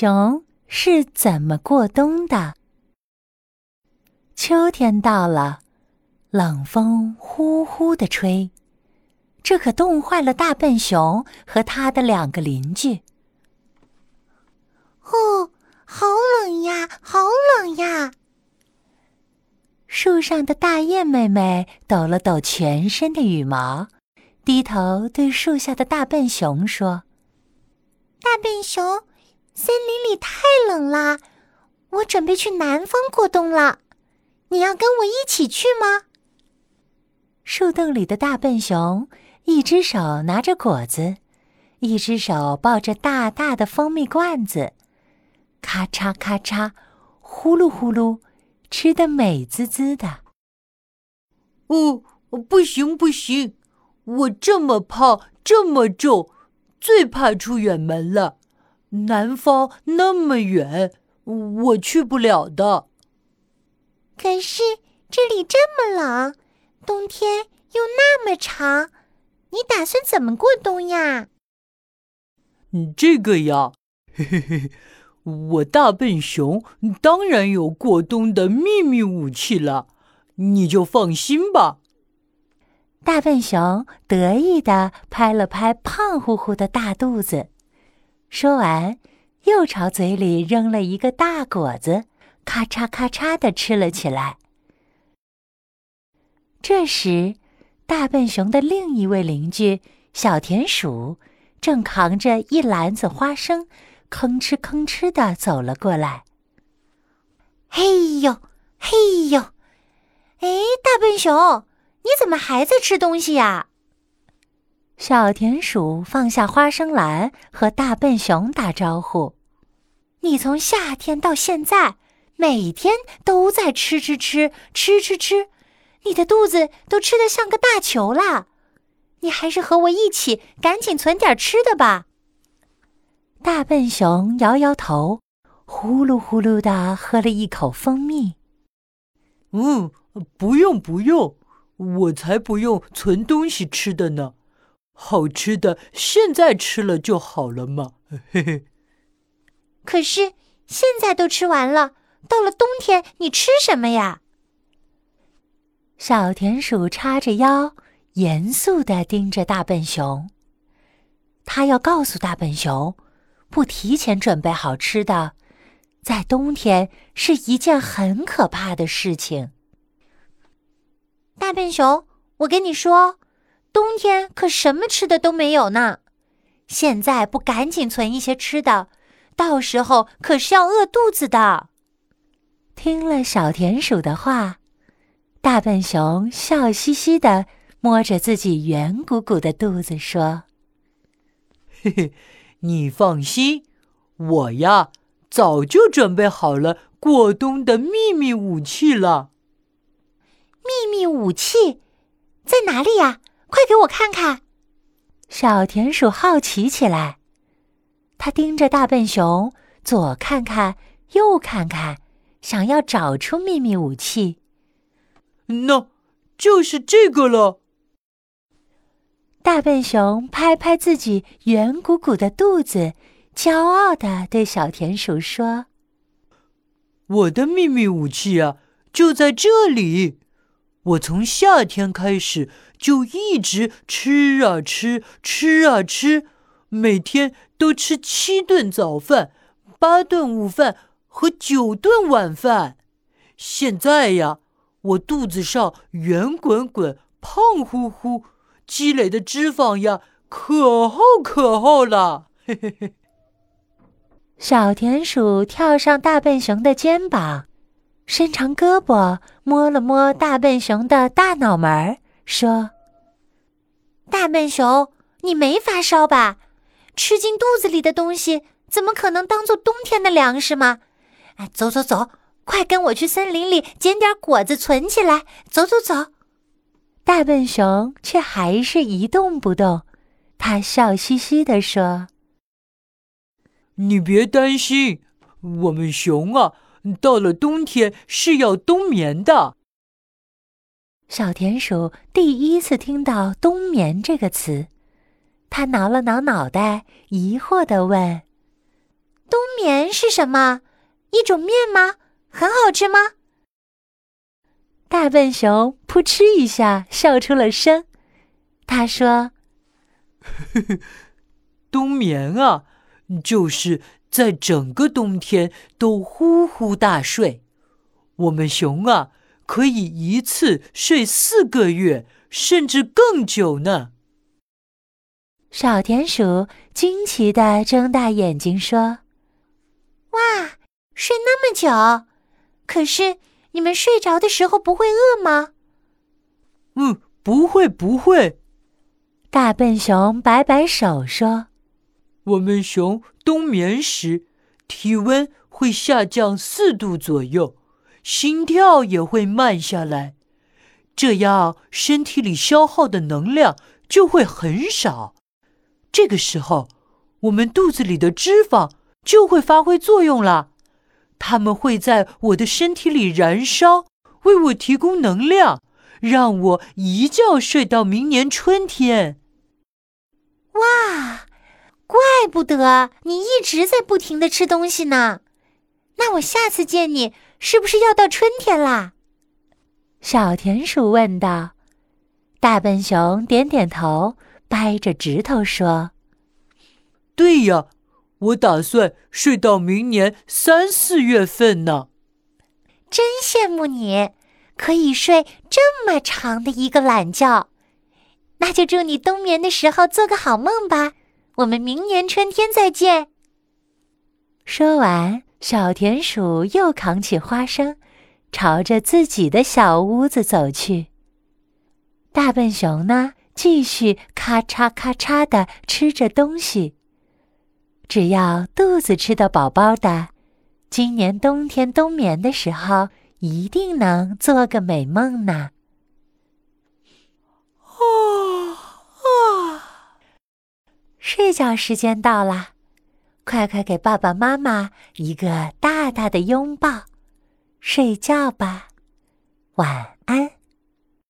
熊是怎么过冬的？秋天到了，冷风呼呼的吹，这可冻坏了大笨熊和他的两个邻居。哦，好冷呀，好冷呀！树上的大雁妹妹抖了抖全身的羽毛，低头对树下的大笨熊说：“大笨熊。”森林里太冷啦，我准备去南方过冬了。你要跟我一起去吗？树洞里的大笨熊，一只手拿着果子，一只手抱着大大的蜂蜜罐子，咔嚓咔嚓，呼噜呼噜，吃的美滋滋的。哦，不行不行，我这么胖，这么重，最怕出远门了。南方那么远，我去不了的。可是这里这么冷，冬天又那么长，你打算怎么过冬呀？这个呀，嘿嘿嘿，我大笨熊当然有过冬的秘密武器了，你就放心吧。大笨熊得意的拍了拍胖乎乎的大肚子。说完，又朝嘴里扔了一个大果子，咔嚓咔嚓的吃了起来。这时，大笨熊的另一位邻居小田鼠正扛着一篮子花生，吭哧吭哧的走了过来。嘿呦，嘿呦，哎，大笨熊，你怎么还在吃东西呀？小田鼠放下花生篮，和大笨熊打招呼：“你从夏天到现在，每天都在吃吃吃吃吃吃，你的肚子都吃得像个大球了。你还是和我一起赶紧存点吃的吧。”大笨熊摇摇头，呼噜呼噜的喝了一口蜂蜜。“嗯，不用不用，我才不用存东西吃的呢。”好吃的，现在吃了就好了嘛。嘿嘿。可是现在都吃完了，到了冬天你吃什么呀？小田鼠叉着腰，严肃的盯着大笨熊。他要告诉大笨熊，不提前准备好吃的，在冬天是一件很可怕的事情。大笨熊，我跟你说。冬天可什么吃的都没有呢，现在不赶紧存一些吃的，到时候可是要饿肚子的。听了小田鼠的话，大笨熊笑嘻嘻的摸着自己圆鼓鼓的肚子说：“嘿嘿，你放心，我呀早就准备好了过冬的秘密武器了。秘密武器在哪里呀？”快给我看看！小田鼠好奇起来，它盯着大笨熊，左看看，右看看，想要找出秘密武器。那就是这个了。大笨熊拍拍自己圆鼓鼓的肚子，骄傲的对小田鼠说：“我的秘密武器啊，就在这里。我从夏天开始。”就一直吃啊吃，吃啊吃，每天都吃七顿早饭、八顿午饭和九顿晚饭。现在呀，我肚子上圆滚滚、胖乎乎，积累的脂肪呀，可厚可厚了。嘿嘿嘿。小田鼠跳上大笨熊的肩膀，伸长胳膊摸了摸大笨熊的大脑门儿。说：“大笨熊，你没发烧吧？吃进肚子里的东西怎么可能当做冬天的粮食吗？哎，走走走，快跟我去森林里捡点果子存起来。走走走。”大笨熊却还是一动不动。他笑嘻嘻地说：“你别担心，我们熊啊，到了冬天是要冬眠的。”小田鼠第一次听到“冬眠”这个词，它挠了挠脑袋，疑惑地问：“冬眠是什么？一种面吗？很好吃吗？大笨熊扑哧一下笑出了声。他说：“ 冬眠啊，就是在整个冬天都呼呼大睡。我们熊啊，可以一次睡四个月，甚至更久呢。”小田鼠惊奇的睁大眼睛说：“哇，睡那么久！可是你们睡着的时候不会饿吗？”“嗯，不会，不会。”大笨熊摆摆手说：“我们熊冬眠时，体温会下降四度左右，心跳也会慢下来，这样身体里消耗的能量就会很少。”这个时候，我们肚子里的脂肪就会发挥作用了，它们会在我的身体里燃烧，为我提供能量，让我一觉睡到明年春天。哇，不得你一直在不停的吃东西呢。那我下次见你，是不是要到春天啦？小田鼠问道。大笨熊点点头。掰着指头说：“对呀，我打算睡到明年三四月份呢。真羡慕你，可以睡这么长的一个懒觉。那就祝你冬眠的时候做个好梦吧。我们明年春天再见。”说完，小田鼠又扛起花生，朝着自己的小屋子走去。大笨熊呢？继续咔嚓咔嚓的吃着东西。只要肚子吃得饱饱的，今年冬天冬眠的时候一定能做个美梦呢。啊啊！睡觉时间到了，快快给爸爸妈妈一个大大的拥抱，睡觉吧，晚安。